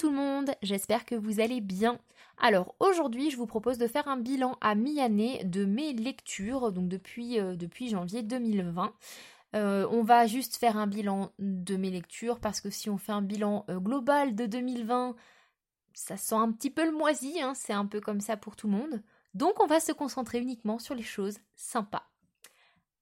tout le monde, j'espère que vous allez bien. Alors aujourd'hui je vous propose de faire un bilan à mi-année de mes lectures, donc depuis, euh, depuis janvier 2020. Euh, on va juste faire un bilan de mes lectures parce que si on fait un bilan euh, global de 2020, ça sent un petit peu le moisi, hein, c'est un peu comme ça pour tout le monde. Donc on va se concentrer uniquement sur les choses sympas.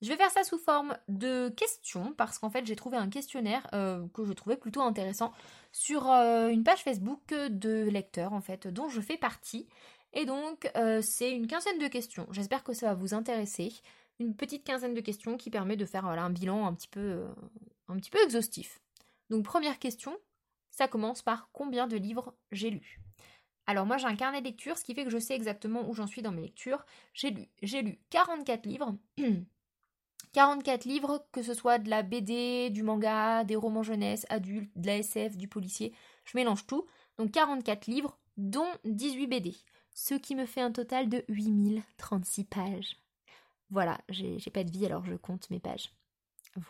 Je vais faire ça sous forme de questions parce qu'en fait j'ai trouvé un questionnaire euh, que je trouvais plutôt intéressant sur euh, une page Facebook de lecteurs en fait dont je fais partie. Et donc euh, c'est une quinzaine de questions. J'espère que ça va vous intéresser. Une petite quinzaine de questions qui permet de faire un bilan un petit peu, un petit peu exhaustif. Donc première question, ça commence par combien de livres j'ai lu alors moi j'ai un carnet de lecture, ce qui fait que je sais exactement où j'en suis dans mes lectures. J'ai lu, j'ai lu 44 livres. 44 livres, que ce soit de la BD, du manga, des romans jeunesse, adultes, de la SF, du policier, je mélange tout. Donc 44 livres, dont 18 BD. Ce qui me fait un total de 8036 pages. Voilà, j'ai pas de vie alors je compte mes pages.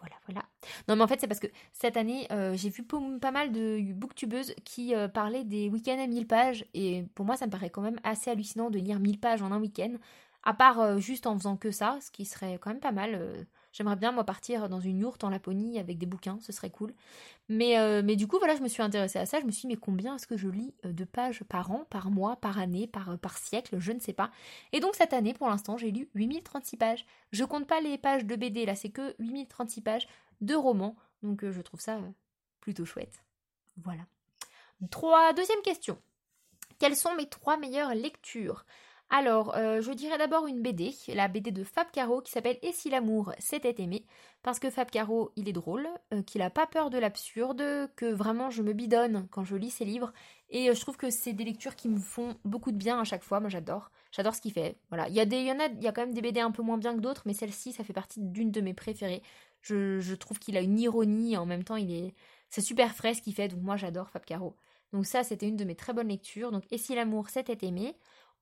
Voilà, voilà. Non, mais en fait, c'est parce que cette année, euh, j'ai vu pas mal de booktubeuses qui euh, parlaient des week-ends à 1000 pages. Et pour moi, ça me paraît quand même assez hallucinant de lire 1000 pages en un week-end. À part euh, juste en faisant que ça, ce qui serait quand même pas mal. Euh, j'aimerais bien, moi, partir dans une yourte en Laponie avec des bouquins, ce serait cool. Mais, euh, mais du coup, voilà, je me suis intéressée à ça. Je me suis dit, mais combien est-ce que je lis de pages par an, par mois, par année, par, par siècle Je ne sais pas. Et donc, cette année, pour l'instant, j'ai lu 8036 pages. Je compte pas les pages de BD, là, c'est que 8036 pages de romans. Donc, je trouve ça plutôt chouette. Voilà. Trois, deuxième question. Quelles sont mes trois meilleures lectures? Alors, euh, je dirais d'abord une BD, la BD de Fab Caro qui s'appelle Et si l'amour s'était aimé? Parce que Fab Caro, il est drôle, euh, qu'il a pas peur de l'absurde, que vraiment je me bidonne quand je lis ses livres. Et euh, je trouve que c'est des lectures qui me font beaucoup de bien à chaque fois. Moi, j'adore. J'adore ce qu'il fait. Voilà. Il y, a en a, quand même des BD un peu moins bien que d'autres, mais celle-ci, ça fait partie d'une de mes préférées. Je, je trouve qu'il a une ironie, en même temps, il est. C'est super frais ce qu'il fait, donc moi j'adore Fab Caro. Donc ça, c'était une de mes très bonnes lectures. Donc, Et si l'amour s'était aimé?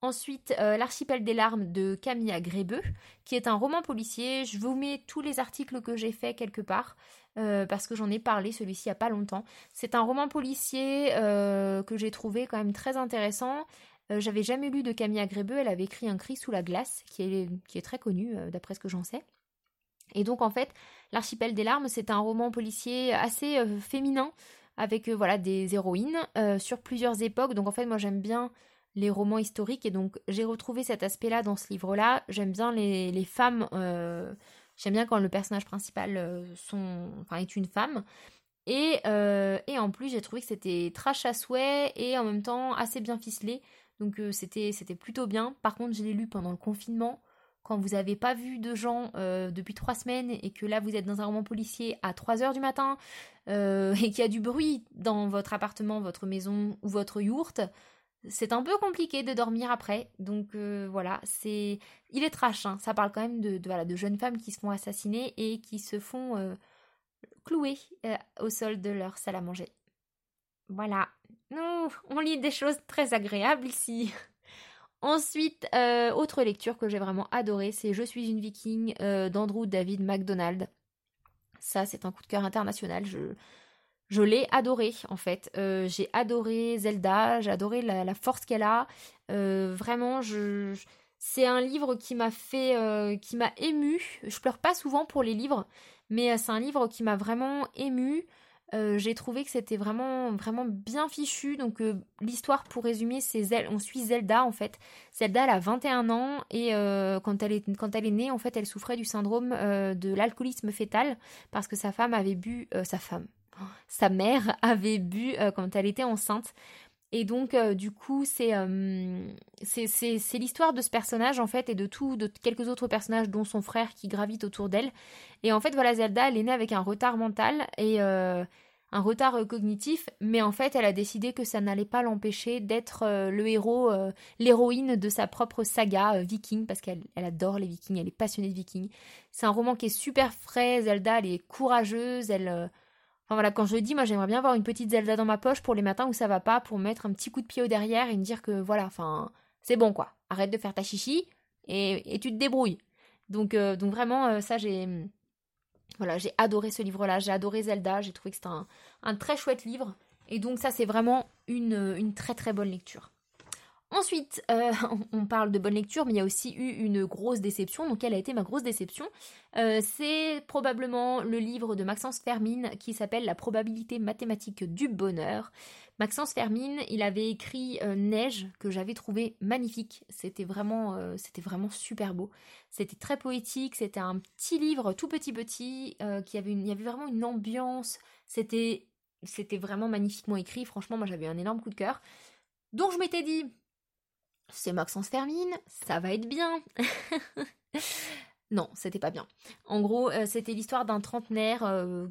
Ensuite, euh, L'archipel des larmes de Camilla Grébeux, qui est un roman policier. Je vous mets tous les articles que j'ai faits quelque part, euh, parce que j'en ai parlé, celui-ci il n'y a pas longtemps. C'est un roman policier euh, que j'ai trouvé quand même très intéressant. J'avais jamais lu de Camilla Grébeux, elle avait écrit Un cri sous la glace, qui est, qui est très connu, d'après ce que j'en sais. Et donc en fait, L'archipel des larmes, c'est un roman policier assez féminin, avec voilà des héroïnes sur plusieurs époques. Donc en fait, moi j'aime bien les romans historiques et donc j'ai retrouvé cet aspect-là dans ce livre-là. J'aime bien les, femmes, euh, j'aime bien quand le personnage principal euh, est une femme. Et, euh, et en plus j'ai trouvé que c'était trash à souhait et en même temps assez bien ficelé. Donc c'était, c'était plutôt bien. Par contre je l'ai lu pendant le confinement. Quand vous n'avez pas vu de gens depuis trois semaines et que là vous êtes dans un roman policier à 3 heures du matin et qu'il y a du bruit dans votre appartement, votre maison ou votre yourte, c'est un peu compliqué de dormir après. Donc euh, voilà, c'est il est trash. Hein. Ça parle quand même de, voilà, de jeunes femmes qui se font assassiner et qui se font euh, clouer euh, au sol de leur salle à manger. Voilà. Nous, on lit des choses très agréables ici. Ensuite, autre lecture que j'ai vraiment adorée, c'est Je suis une viking d'Andrew David MacDonald. Ça, c'est un coup de cœur international. Je, je l'ai adoré en fait. Euh, j'ai adoré Zelda, j'ai adoré la, force qu'elle a. Euh, vraiment, c'est un livre qui m'a fait, euh, qui m'a ému. Je pleure pas souvent pour les livres, mais c'est un livre qui m'a vraiment ému. j'ai trouvé que c'était vraiment vraiment bien fichu. Donc l'histoire pour résumer, c'est on suit Zelda en fait. Zelda elle a 21 ans et quand elle est quand elle est née en fait, elle souffrait du syndrome de l'alcoolisme fœtal parce que sa femme avait bu sa femme sa mère avait bu euh, quand elle était enceinte. Et donc, euh, du coup, euh, c'est c'est l'histoire de ce personnage, en fait, et de tout, de quelques autres personnages, dont son frère qui gravite autour d'elle. Et en fait, voilà, Zelda, elle est née avec un retard mental et un retard cognitif, mais en fait, elle a décidé que ça n'allait pas l'empêcher d'être le héros, l'héroïne de sa propre saga viking, parce qu'elle elle adore les vikings, elle est passionnée de vikings. C'est un roman qui est super frais, Zelda, elle est courageuse, elle Enfin voilà, quand je dis, moi j'aimerais bien avoir une petite Zelda dans ma poche pour les matins où ça va pas, pour mettre un petit coup de pied au derrière et me dire que voilà, enfin, c'est bon quoi. Arrête de faire ta chichi et, tu te débrouilles. Donc, euh, donc vraiment, euh, ça j'ai. Voilà, j'ai adoré ce livre-là, j'ai adoré Zelda, j'ai trouvé que c'était un, très chouette livre. Et donc ça, c'est vraiment une très très bonne lecture. Ensuite, euh, on parle de bonne lecture, mais il y a aussi eu une grosse déception. Donc, quelle a été ma grosse déception euh, C'est probablement le livre de Maxence Fermine qui s'appelle La probabilité mathématique du bonheur. Maxence Fermine, il avait écrit euh, Neige que j'avais trouvé magnifique. C'était vraiment, c'était super beau. C'était très poétique. C'était un petit livre, tout petit petit, qui avait vraiment une ambiance. C'était, c'était vraiment magnifiquement écrit. Franchement, moi, j'avais un énorme coup de cœur. Donc, je m'étais dit, c'est Maxence Fermine, ça va être bien. non, c'était pas bien. En gros, euh, c'était l'histoire d'un trentenaire euh,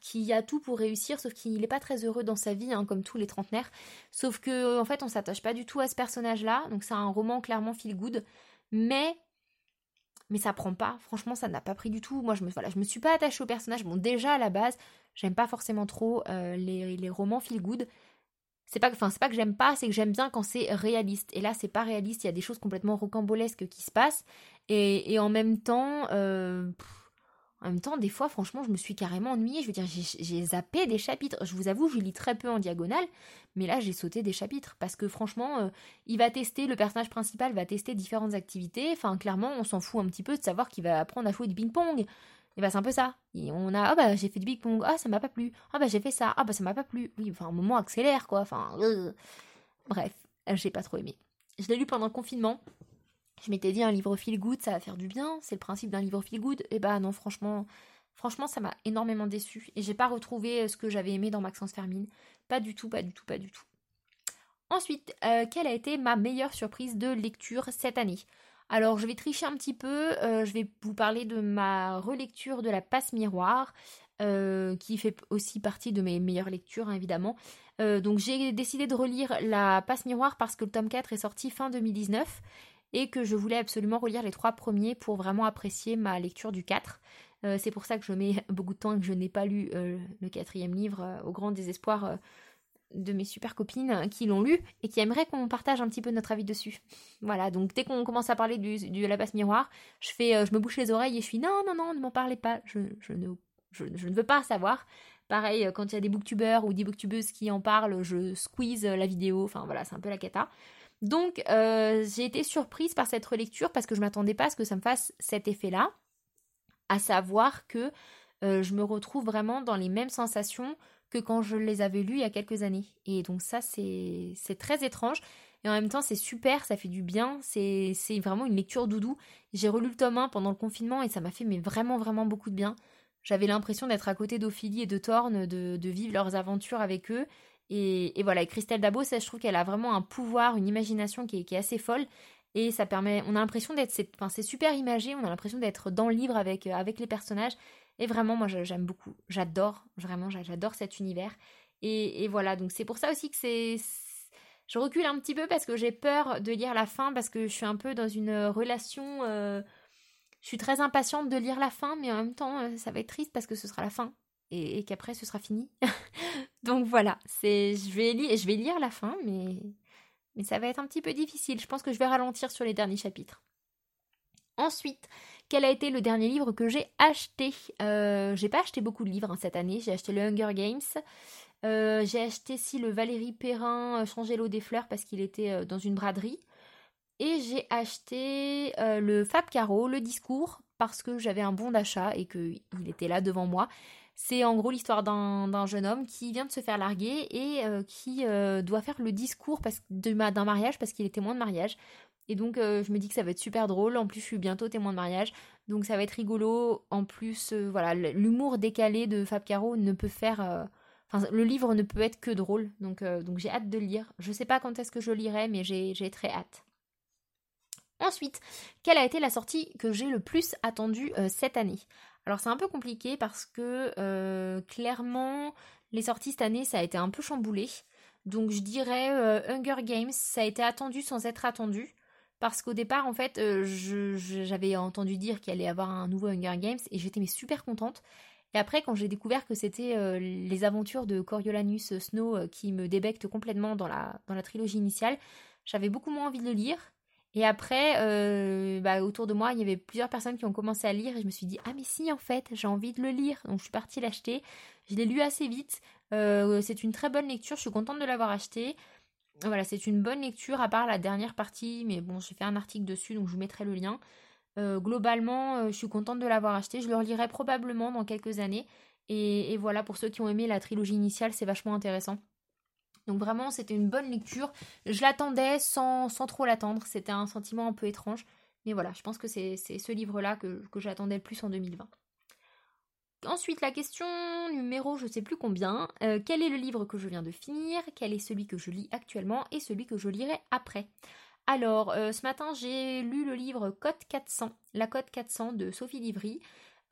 qui a tout pour réussir, sauf qu'il n'est pas très heureux dans sa vie, hein, comme tous les trentenaires. Sauf que, en fait, on s'attache pas du tout à ce personnage-là. Donc, c'est un roman clairement feel good. Mais. Mais ça prend pas. Franchement, ça n'a pas pris du tout. Moi, je me, me suis pas attachée au personnage. Bon, déjà, à la base, j'aime pas forcément trop euh, les, les romans feel good c'est pas enfin c'est pas que j'aime pas c'est que j'aime bien quand c'est réaliste. Et là c'est pas réaliste il y a des choses complètement rocambolesques qui se passent. Et, en même temps euh, en même temps des fois franchement je me suis carrément ennuyée. Je veux dire j'ai zappé des chapitres. Je vous avoue je lis très peu en diagonale mais là j'ai sauté des chapitres. Parce que franchement euh, il va tester le personnage principal va tester différentes activités. Enfin clairement on s'en fout un petit peu de savoir qu'il va apprendre à jouer du ping pong et bah c'est un peu ça. on a ah bah j'ai fait du big pong, ah ça m'a pas plu. Ah bah j'ai fait ça, ah bah ça m'a pas plu. Oui, enfin un moment accélère quoi, enfin euh. bref, j'ai pas trop aimé. Je l'ai lu pendant le confinement. Je m'étais dit un livre feel good, ça va faire du bien, c'est le principe d'un livre feel good. Et bah non, franchement, franchement ça m'a énormément déçu et j'ai pas retrouvé euh, ce que j'avais aimé dans Maxence Fermine. Pas du tout, pas du tout, pas du tout. Ensuite, euh, quelle a été ma meilleure surprise de lecture cette année? Alors je vais tricher un petit peu, euh, je vais vous parler de ma relecture de la passe miroir, euh, qui fait aussi partie de mes meilleures lectures hein, évidemment. Euh, donc j'ai décidé de relire la passe miroir parce que le tome 4 est sorti fin 2019 et que je voulais absolument relire les trois premiers pour vraiment apprécier ma lecture du 4. c'est pour ça que je mets beaucoup de temps et que je n'ai pas lu le quatrième livre au grand désespoir de mes super copines qui l'ont lu et qui aimeraient qu'on partage un petit peu notre avis dessus. Voilà, donc dès qu'on commence à parler du, de la passe miroir, je fais, euh, je me bouche les oreilles et je suis non, non, non, ne m'en parlez pas, je, ne, je, ne veux pas savoir. Pareil, euh, quand il y a des booktubeurs ou des booktubeuses qui en parlent, je squeeze la vidéo, enfin voilà, c'est un peu la cata. Donc euh, j'ai été surprise par cette relecture parce que je m'attendais pas à ce que ça me fasse cet effet-là, à savoir que je me retrouve vraiment dans les mêmes sensations que quand je les avais lus il y a quelques années. Et donc ça, c'est très étrange. Et en même temps, c'est super, ça fait du bien. C'est vraiment une lecture doudou. J'ai relu le tome 1 pendant le confinement et ça m'a fait mais vraiment, vraiment beaucoup de bien. J'avais l'impression d'être à côté d'Ophélie et de Thorne, de, vivre leurs aventures avec eux. Et, voilà, et Christelle Dabo, ça, je trouve qu'elle a vraiment un pouvoir, une imagination qui est, assez folle. Et ça permet, on a l'impression d'être, c'est super imagé, on a l'impression d'être dans le livre avec, avec les personnages. Et vraiment, moi, j'aime beaucoup. J'adore, vraiment, j'adore cet univers. Et, voilà, donc c'est pour ça aussi que c'est... Je recule un petit peu parce que j'ai peur de lire la fin, parce que je suis un peu dans une relation... Euh, je suis très impatiente de lire la fin, mais en même temps, euh, ça va être triste parce que ce sera la fin. Et, qu'après, ce sera fini. donc voilà, je, vais lire, je vais lire la fin, mais... mais ça va être un petit peu difficile. Je pense que je vais ralentir sur les derniers chapitres. Ensuite, quel a été le dernier livre que j'ai acheté? Euh, J'ai pas acheté beaucoup de livres hein, cette année. J'ai acheté le Hunger Games. Euh, j'ai acheté si le Valérie Perrin euh, Changer l'eau des fleurs parce qu'il était dans une braderie. Et j'ai acheté le Fab Caro, le discours, parce que j'avais un bon d'achat et qu'il était là devant moi. C'est en gros l'histoire d'un jeune homme qui vient de se faire larguer et qui doit faire le discours d'un mariage parce qu'il est témoin de mariage. Et donc, euh, je me dis que ça va être super drôle. En plus, je suis bientôt témoin de mariage. Donc, ça va être rigolo. En plus, euh, voilà, l'humour décalé de Fab Caro ne peut faire. Euh, enfin, le livre ne peut être que drôle. Donc, donc j'ai hâte de le lire. Je sais pas quand est-ce que je lirai, mais j'ai très hâte. Ensuite, quelle a été la sortie que j'ai le plus attendue cette année? Alors, c'est un peu compliqué parce que clairement, les sorties cette année, ça a été un peu chamboulé. Donc, je dirais Hunger Games, ça a été attendu sans être attendu parce qu'au départ, en fait, euh, j'avais entendu dire qu'il allait y avoir un nouveau Hunger Games et j'étais super contente. Et après, quand j'ai découvert que c'était euh, les aventures de Coriolanus Snow euh, qui me débectent complètement dans la, dans la trilogie initiale, j'avais beaucoup moins envie de le lire. Et après, bah, autour de moi, il y avait plusieurs personnes qui ont commencé à lire et je me suis dit, ah mais si, en fait, j'ai envie de le lire. Donc je suis partie l'acheter. Je l'ai lu assez vite. c'est une très bonne lecture, je suis contente de l'avoir acheté. Voilà, c'est une bonne lecture, à part la dernière partie, mais bon, j'ai fait un article dessus, donc je vous mettrai le lien. globalement, je suis contente de l'avoir acheté. Je le relirai probablement dans quelques années. Et, voilà, pour ceux qui ont aimé la trilogie initiale, c'est vachement intéressant. Donc vraiment, c'était une bonne lecture. Je l'attendais sans, sans trop l'attendre. C'était un sentiment un peu étrange. Mais voilà, je pense que c'est ce livre-là que, j'attendais le plus en 2020. Ensuite, la question numéro je sais plus combien. Euh, quel est le livre que je viens de finir Quel est celui que je lis actuellement Et celui que je lirai après Alors, euh, ce matin, j'ai lu le livre Code 400, La Code 400 de Sophie Livry.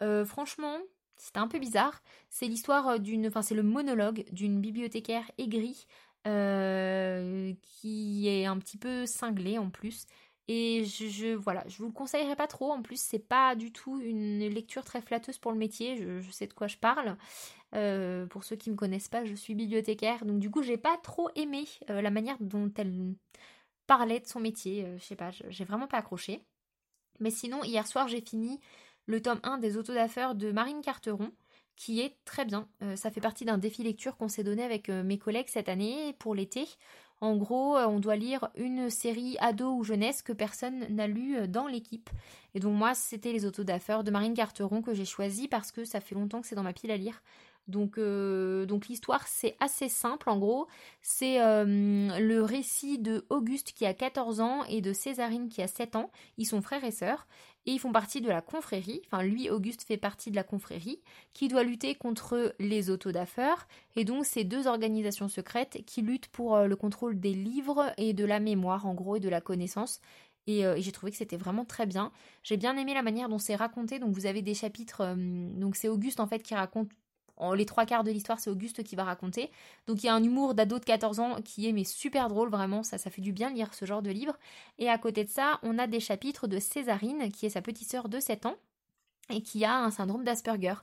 Euh, franchement, c'était un peu bizarre. C'est l'histoire d'une, enfin c'est le monologue d'une bibliothécaire aigrie qui est un petit peu cinglée en plus. Et je, voilà, je vous le conseillerais pas trop. En plus, c'est pas du tout une lecture très flatteuse pour le métier. Je, sais de quoi je parle. Euh, pour ceux qui me connaissent pas, je suis bibliothécaire, donc du coup, j'ai pas trop aimé euh, la manière dont elle parlait de son métier. je sais pas, j'ai vraiment pas accroché. Mais sinon, hier soir, j'ai fini le tome 1 des autodafeurs de Marine Carteron, qui est très bien. Euh, ça fait partie d'un défi lecture qu'on s'est donné avec euh, mes collègues cette année pour l'été. En gros, euh, on doit lire une série ado ou jeunesse que personne n'a lu dans l'équipe. Et donc moi, c'était les autodafeurs de Marine Carteron que j'ai choisi parce que ça fait longtemps que c'est dans ma pile à lire. Donc, donc l'histoire c'est assez simple en gros. C'est le récit de Auguste qui a 14 ans et de Césarine qui a 7 ans. Ils sont frères et sœurs et ils font partie de la confrérie, enfin lui, Auguste, fait partie de la confrérie, qui doit lutter contre les autodafeurs, et donc ces deux organisations secrètes qui luttent pour euh, le contrôle des livres et de la mémoire, en gros, et de la connaissance. Euh, et, j'ai trouvé que c'était vraiment très bien. J'ai bien aimé la manière dont c'est raconté, donc vous avez des chapitres, euh, donc c'est Auguste en fait qui raconte les trois quarts de l'histoire, c'est Auguste qui va raconter. Donc il y a un humour d'ado de 14 ans qui est mais super drôle, vraiment, ça, fait du bien de lire ce genre de livre. Et à côté de ça, on a des chapitres de Césarine, qui est sa petite sœur de 7 ans, et qui a un syndrome d'Asperger.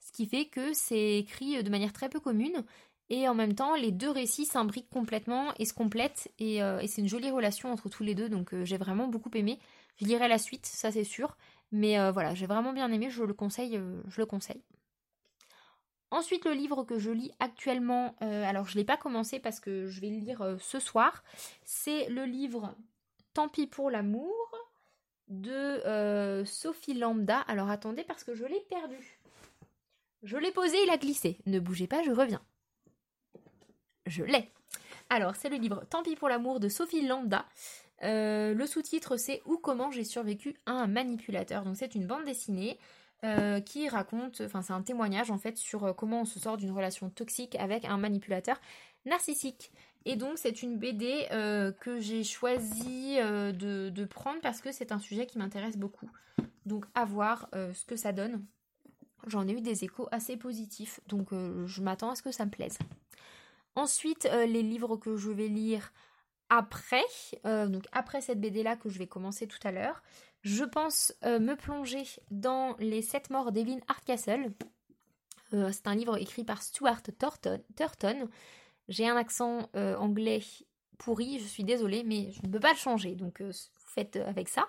Ce qui fait que c'est écrit de manière très peu commune, et en même temps, les deux récits s'imbriquent complètement et se complètent, et, euh, c'est une jolie relation entre tous les deux, donc euh, j'ai vraiment beaucoup aimé. Je lirai la suite, ça c'est sûr. Mais euh, voilà, j'ai vraiment bien aimé, je le conseille, je le conseille. Ensuite, le livre que je lis actuellement, euh, alors je ne l'ai pas commencé parce que je vais le lire euh, ce soir, c'est le livre Tant pis pour l'amour de euh, Sophie Lambda. Alors attendez parce que je l'ai perdu. Je l'ai posé, il a glissé. Ne bougez pas, je reviens. Je l'ai. Alors, c'est le livre Tant pis pour l'amour de Sophie Lambda. le sous-titre, c'est Ou comment j'ai survécu à un manipulateur. Donc, c'est une bande dessinée. Euh, qui raconte, enfin c'est un témoignage en fait sur euh, comment on se sort d'une relation toxique avec un manipulateur narcissique. Et donc c'est une BD euh, que j'ai choisi de, prendre parce que c'est un sujet qui m'intéresse beaucoup. Donc à voir ce que ça donne. J'en ai eu des échos assez positifs, donc je m'attends à ce que ça me plaise. Ensuite, les livres que je vais lire après, donc après cette BD là que je vais commencer tout à l'heure, je pense euh, me plonger dans Les Sept Morts d'Evelyn Hardcastle. Euh, c'est un livre écrit par Stuart Turton. J'ai un accent euh, anglais pourri, je suis désolée, mais je ne peux pas le changer, donc faites avec ça.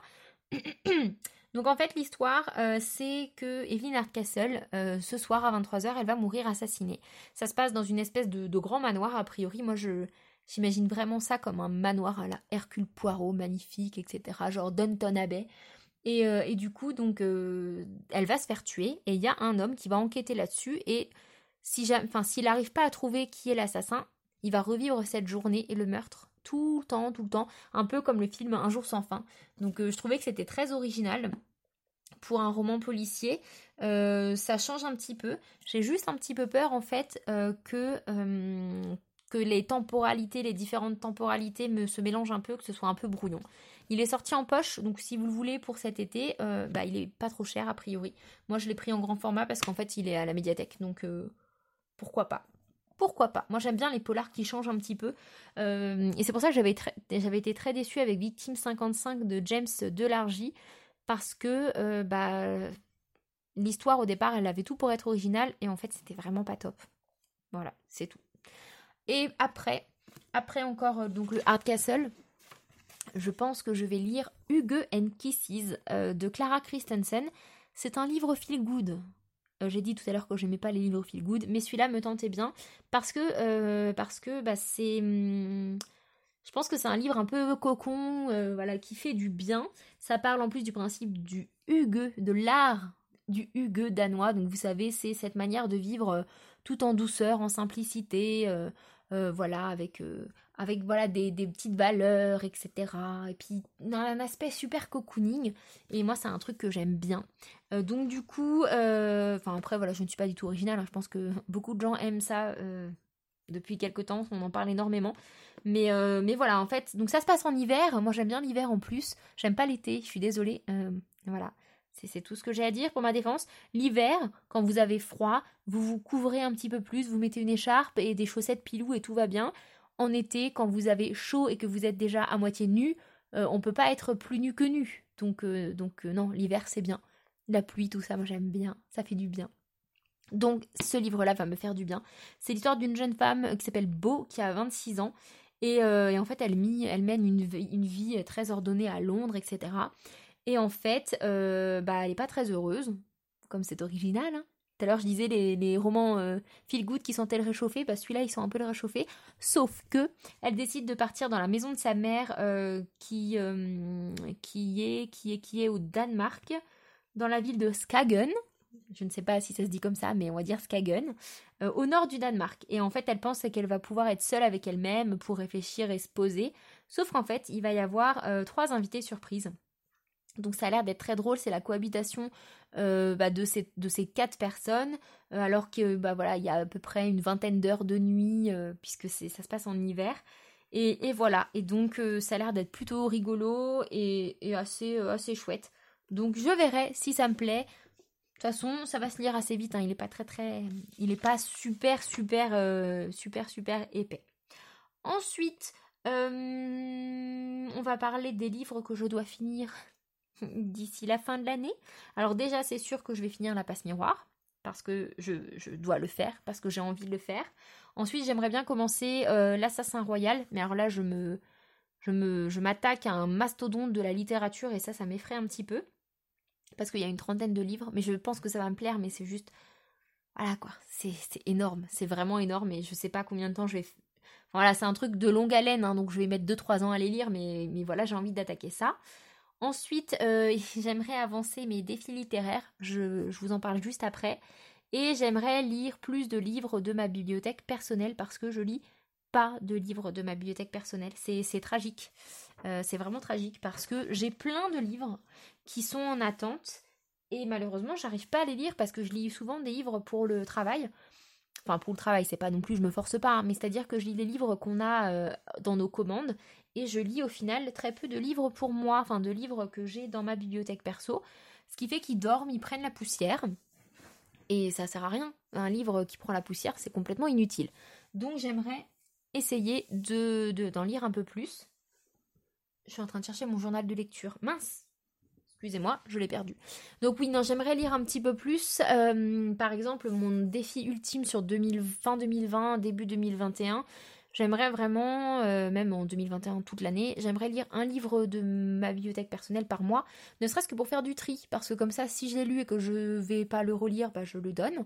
donc en fait, l'histoire, c'est que Evelyn Hardcastle, ce soir à 23h, elle va mourir assassinée. Ça se passe dans une espèce de grand manoir, a priori. Moi, je, J'imagine vraiment ça comme un manoir à la Hercule Poirot, magnifique, etc. Genre Downton Abbey. Et, euh, et du coup, donc, euh, elle va se faire tuer et il y a un homme qui va enquêter là-dessus et si s'il n'arrive pas à trouver qui est l'assassin, il va revivre cette journée et le meurtre tout le temps, tout le temps, un peu comme le film Un jour sans fin. Donc, euh, je trouvais que c'était très original pour un roman policier. ça change un petit peu. J'ai juste un petit peu peur en fait que que les temporalités, les différentes temporalités me, se mélangent un peu, que ce soit un peu brouillon. Il est sorti en poche, donc si vous le voulez pour cet été, euh, bah, il est pas trop cher a priori. Moi je l'ai pris en grand format parce qu'en fait il est à la médiathèque, donc euh, pourquoi pas pourquoi pas Moi j'aime bien les polars qui changent un petit peu. Euh, et c'est pour ça que j'avais, été très déçue avec Victime 55 de James Delargy. Parce que bah, l'histoire au départ elle avait tout pour être originale et en fait c'était vraiment pas top. Voilà, c'est tout. Et après, après encore euh, donc le Hardcastle, je pense que je vais lire Hugo and Kisses euh, de Clara Christensen. C'est un livre feel good. J'ai dit tout à l'heure que j'aimais pas les livres feel good, mais celui-là me tentait bien parce que parce que bah, c'est hum, je pense que c'est un livre un peu cocon, voilà, qui fait du bien. Ça parle en plus du principe du hugue, de l'art du hugue danois. Donc vous savez, c'est cette manière de vivre tout en douceur, en simplicité, voilà, avec avec voilà des, petites valeurs, etc. Et puis dans un aspect super cocooning. Et moi, c'est un truc que j'aime bien. Euh, donc du coup, euh, enfin après voilà, je ne suis pas du tout originale. Hein. je pense que beaucoup de gens aiment ça euh, depuis quelques temps. On en parle énormément. Mais, mais voilà, en fait, donc ça se passe en hiver. Moi, j'aime bien l'hiver en plus. J'aime pas l'été. Je suis désolée. voilà. C'est tout ce que j'ai à dire pour ma défense. L'hiver, quand vous avez froid, vous vous couvrez un petit peu plus, vous mettez une écharpe et des chaussettes pilou et tout va bien en été, quand vous avez chaud et que vous êtes déjà à moitié nu, euh, on peut pas être plus nu que nu. Donc, euh, euh, non, l'hiver c'est bien. La pluie, tout ça, moi j'aime bien, ça fait du bien. Donc ce livre-là va me faire du bien. C'est l'histoire d'une jeune femme qui s'appelle Beau, qui a 26 ans. Et, en fait, elle, mène une, vie très ordonnée à Londres, etc. Et en fait, bah, elle n'est pas très heureuse, comme c'est original. Hein. Tout à l'heure, je disais les, romans euh, good qui sont-elles réchauffés bah, Celui-là, ils sont un peu le réchauffés. Sauf que elle décide de partir dans la maison de sa mère euh, qui, euh, qui, est, qui, est, qui est au Danemark, dans la ville de Skagen. Je ne sais pas si ça se dit comme ça, mais on va dire Skagen, au nord du Danemark. Et en fait, elle pense qu'elle va pouvoir être seule avec elle-même pour réfléchir et se poser. Sauf qu'en fait, il va y avoir trois invités surprises. Donc ça a l'air d'être très drôle, c'est la cohabitation euh, bah, de, ces, quatre personnes, euh, alors que bah voilà, il y a à peu près une vingtaine d'heures de nuit, euh, puisque ça se passe en hiver. Et, voilà, et donc ça a l'air d'être plutôt rigolo et, assez, assez chouette. Donc je verrai si ça me plaît. De toute façon, ça va se lire assez vite, hein. il n'est pas très très. Il n'est pas super, super, super, super épais. Ensuite, on va parler des livres que je dois finir d'ici la fin de l'année. Alors déjà, c'est sûr que je vais finir la passe miroir parce que je, dois le faire, parce que j'ai envie de le faire. Ensuite, j'aimerais bien commencer euh, l'Assassin Royal, mais alors là, je me, je m'attaque à un mastodonte de la littérature et ça, ça m'effraie un petit peu parce qu'il y a une trentaine de livres, mais je pense que ça va me plaire, mais c'est juste, voilà quoi, c'est, énorme, c'est vraiment énorme et je sais pas combien de temps je vais. Voilà, c'est un truc de longue haleine, hein, donc je vais mettre 2-3 ans à les lire, mais, mais voilà, j'ai envie d'attaquer ça. Ensuite, euh, j'aimerais avancer mes défis littéraires, je, vous en parle juste après. Et j'aimerais lire plus de livres de ma bibliothèque personnelle parce que je lis pas de livres de ma bibliothèque personnelle. C'est tragique. Euh, c'est vraiment tragique parce que j'ai plein de livres qui sont en attente et malheureusement j'arrive pas à les lire parce que je lis souvent des livres pour le travail. Enfin pour le travail, c'est pas non plus je me force pas, hein, mais c'est-à-dire que je lis les livres qu'on a euh, dans nos commandes et je lis au final très peu de livres pour moi, enfin de livres que j'ai dans ma bibliothèque perso, ce qui fait qu'ils dorment, ils prennent la poussière, et ça sert à rien. Un livre qui prend la poussière, c'est complètement inutile. Donc j'aimerais essayer de d'en lire un peu plus. Je suis en train de chercher mon journal de lecture. Mince Excusez-moi, je l'ai perdu. Donc oui, non, j'aimerais lire un petit peu plus. Euh, par exemple, mon défi ultime sur 2000, fin 2020, début 2021, J'aimerais vraiment, euh, même en 2021, toute l'année, j'aimerais lire un livre de ma bibliothèque personnelle par mois, ne serait-ce que pour faire du tri, parce que comme ça, si je l'ai lu et que je vais pas le relire, bah, je le donne,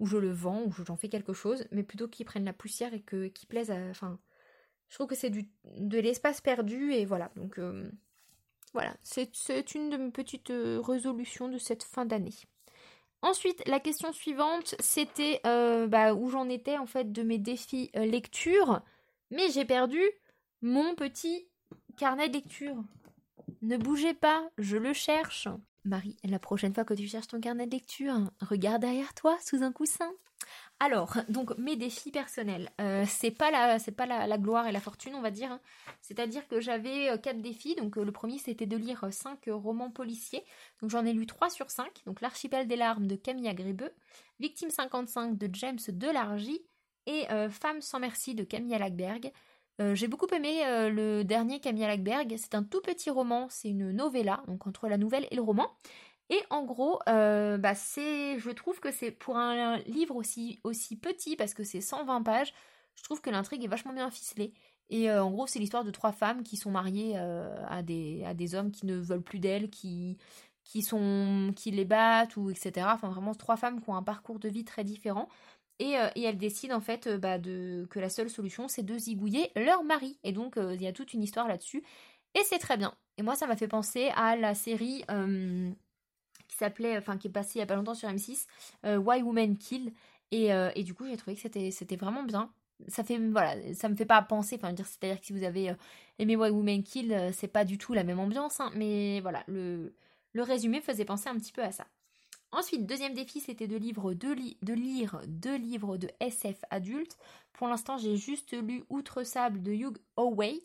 ou je le vends, ou j'en fais quelque chose, mais plutôt qu'il prenne la poussière et que qu'il plaise à... Enfin, je trouve que c'est de l'espace perdu, et voilà, donc... Euh, voilà, c'est une de mes petites euh, résolutions de cette fin d'année. Ensuite, la question suivante, c'était euh, bah, où j'en étais en fait de mes défis euh, lecture, mais j'ai perdu mon petit carnet de lecture. Ne bougez pas, je le cherche. Marie, la prochaine fois que tu cherches ton carnet de lecture, regarde derrière toi sous un coussin. Alors, donc mes défis personnels, euh, c'est pas la, c'est pas la, gloire et la fortune, on va dire. Hein. C'est-à-dire que j'avais euh, quatre défis. Donc euh, le premier, c'était de lire cinq romans policiers. Donc j'en ai lu trois sur cinq. Donc l'archipel des larmes de Camille Agrébeux, Victime 55 de James Delargy et Femme sans merci de Camille Lackberg. J'ai beaucoup aimé le dernier Camille Lackberg. C'est un tout petit roman, c'est une novella, donc entre la nouvelle et le roman. Et en gros, euh, bah c'est, je trouve que c'est pour un livre aussi, aussi petit, parce que c'est 120 pages, je trouve que l'intrigue est vachement bien ficelée. Et euh, en gros, c'est l'histoire de trois femmes qui sont mariées euh, à, des, à des hommes qui ne veulent plus d'elles, qui, qui qui les battent ou etc. Enfin vraiment trois femmes qui ont un parcours de vie très différent. Et, et elles décident en fait bah, de, que la seule solution c'est de zigouiller leur mari. Et donc il y a toute une histoire là-dessus. Et c'est très bien. Et moi ça m'a fait penser à la série qui s'appelait, enfin qui est passée il y a pas longtemps sur M6, Why Women Kill. Et, et, du coup j'ai trouvé que c'était, vraiment bien. Ça fait voilà ça me fait pas penser enfin dire c'est à dire que si vous avez euh, aimé Why Women Kill euh, c'est pas du tout la même ambiance hein, mais voilà le, le résumé faisait penser un petit peu à ça. Ensuite deuxième défi c'était de, lire deux livres de SF adulte pour l'instant j'ai juste lu Outre sable de Hugh Howey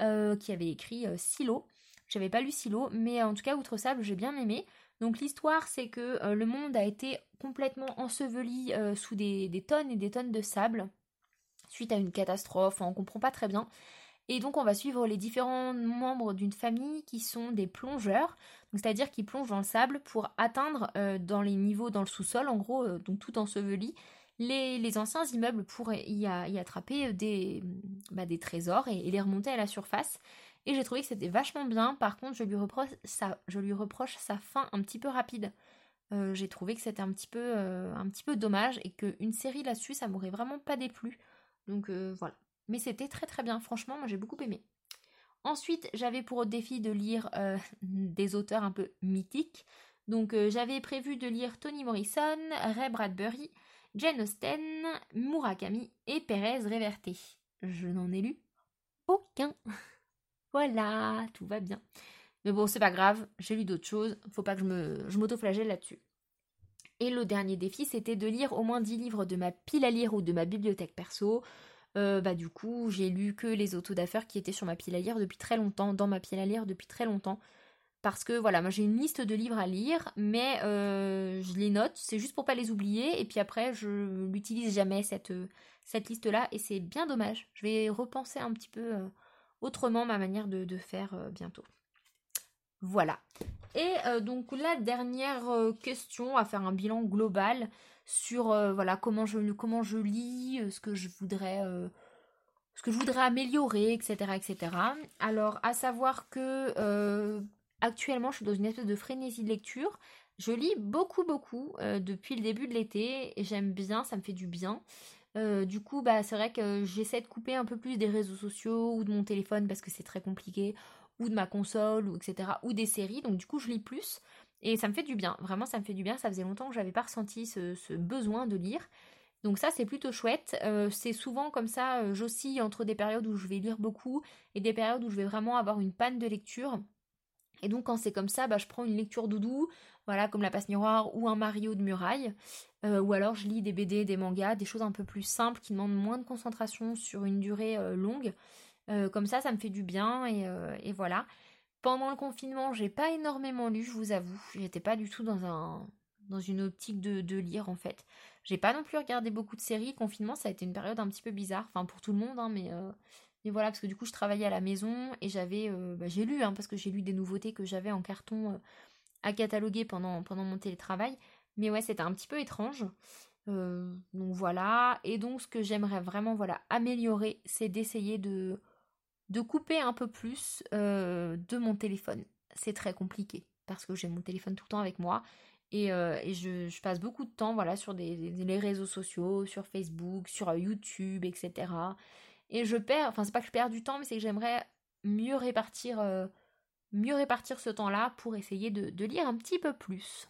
euh, qui avait écrit Silo. J'avais pas lu Silo mais en tout cas Outre sable j'ai bien aimé donc l'histoire c'est que le monde a été complètement enseveli sous des, tonnes et des tonnes de sable suite à une catastrophe, on comprend pas très bien. Et donc on va suivre les différents membres d'une famille qui sont des plongeurs, c'est-à-dire qui plongent dans le sable pour atteindre euh, dans les niveaux dans le sous-sol, en gros, euh, donc tout enseveli, les, anciens immeubles pour y, attraper bah, des trésors et, les remonter à la surface. Et j'ai trouvé que c'était vachement bien. Par contre, je lui reproche sa, fin un petit peu rapide. Euh, j'ai trouvé que c'était un petit peu un petit peu dommage et qu'une série là-dessus, ça m'aurait vraiment pas déplu. Donc euh, voilà. Mais c'était très très bien, franchement, moi j'ai beaucoup aimé. Ensuite, j'avais pour défi de lire euh, des auteurs un peu mythiques. Donc euh, j'avais prévu de lire Toni Morrison, Ray Bradbury, Jane Austen, Murakami et Pérez Reverte. Je n'en ai lu aucun. voilà, tout va bien. Mais bon, c'est pas grave, j'ai lu d'autres choses, faut pas que je m'auto-flagelle là-dessus. Et le dernier défi, c'était de lire au moins 10 livres de ma pile à lire ou de ma bibliothèque perso. Euh, bah du coup, j'ai lu que les autos d'affaires qui étaient sur ma pile à lire depuis très longtemps, dans ma pile à lire depuis très longtemps. Parce que voilà, moi j'ai une liste de livres à lire, mais euh, je les note, c'est juste pour pas les oublier, et puis après je l'utilise jamais cette, cette liste-là, et c'est bien dommage. Je vais repenser un petit peu euh, autrement ma manière de, faire bientôt. Voilà. Et euh, donc la dernière euh, question, à faire un bilan global sur euh, voilà comment je comment je lis, ce que je voudrais ce que je voudrais améliorer, etc. etc. Alors à savoir que actuellement je suis dans une espèce de frénésie de lecture. Je lis beaucoup beaucoup depuis le début de l'été et j'aime bien, ça me fait du bien. Du coup, bah, c'est vrai que j'essaie de couper un peu plus des réseaux sociaux ou de mon téléphone parce que c'est très compliqué ou de ma console, ou etc. ou des séries. Donc du coup, je lis plus et ça me fait du bien. Vraiment, ça me fait du bien. Ça faisait longtemps que j'avais pas ressenti ce, besoin de lire. Donc ça, c'est plutôt chouette. Euh, c'est souvent comme ça, euh, j'oscille entre des périodes où je vais lire beaucoup et des périodes où je vais vraiment avoir une panne de lecture. Et donc quand c'est comme ça, bah, je prends une lecture doudou, voilà, comme La Passe Miroir ou un Mario de Muraille. Euh, ou alors je lis des BD, des mangas, des choses un peu plus simples qui demandent moins de concentration sur une durée longue. Euh, comme ça, ça me fait du bien euh, et, voilà. Pendant le confinement, j'ai pas énormément lu, je vous avoue. J'étais pas du tout dans un dans une optique de, lire en fait. J'ai pas non plus regardé beaucoup de séries. Confinement, ça a été une période un petit peu bizarre, enfin pour tout le monde, hein, mais euh, mais voilà parce que du coup je travaillais à la maison et j'avais bah, j'ai lu hein, parce que j'ai lu des nouveautés que j'avais en carton à cataloguer pendant pendant mon télétravail. Mais ouais, c'était un petit peu étrange. donc voilà. Et donc ce que j'aimerais vraiment voilà améliorer, c'est d'essayer de de couper un peu plus euh, de mon téléphone. C'est très compliqué parce que j'ai mon téléphone tout le temps avec moi et, euh, je, passe beaucoup de temps voilà sur des, les réseaux sociaux, sur Facebook, sur euh, YouTube, etc. Et je perds, enfin c'est pas que je perds du temps, mais c'est que j'aimerais mieux répartir, mieux répartir ce temps-là pour essayer de lire un petit peu plus.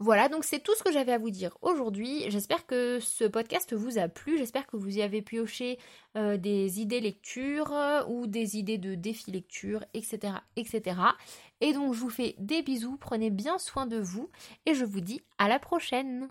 Voilà, donc c'est tout ce que j'avais à vous dire aujourd'hui. J'espère que ce podcast vous a plu. J'espère que vous y avez pioché euh, des idées lecture euh, ou des idées de défi lecture, etc., etc. Et donc je vous fais des bisous, prenez bien soin de vous et je vous dis à la prochaine.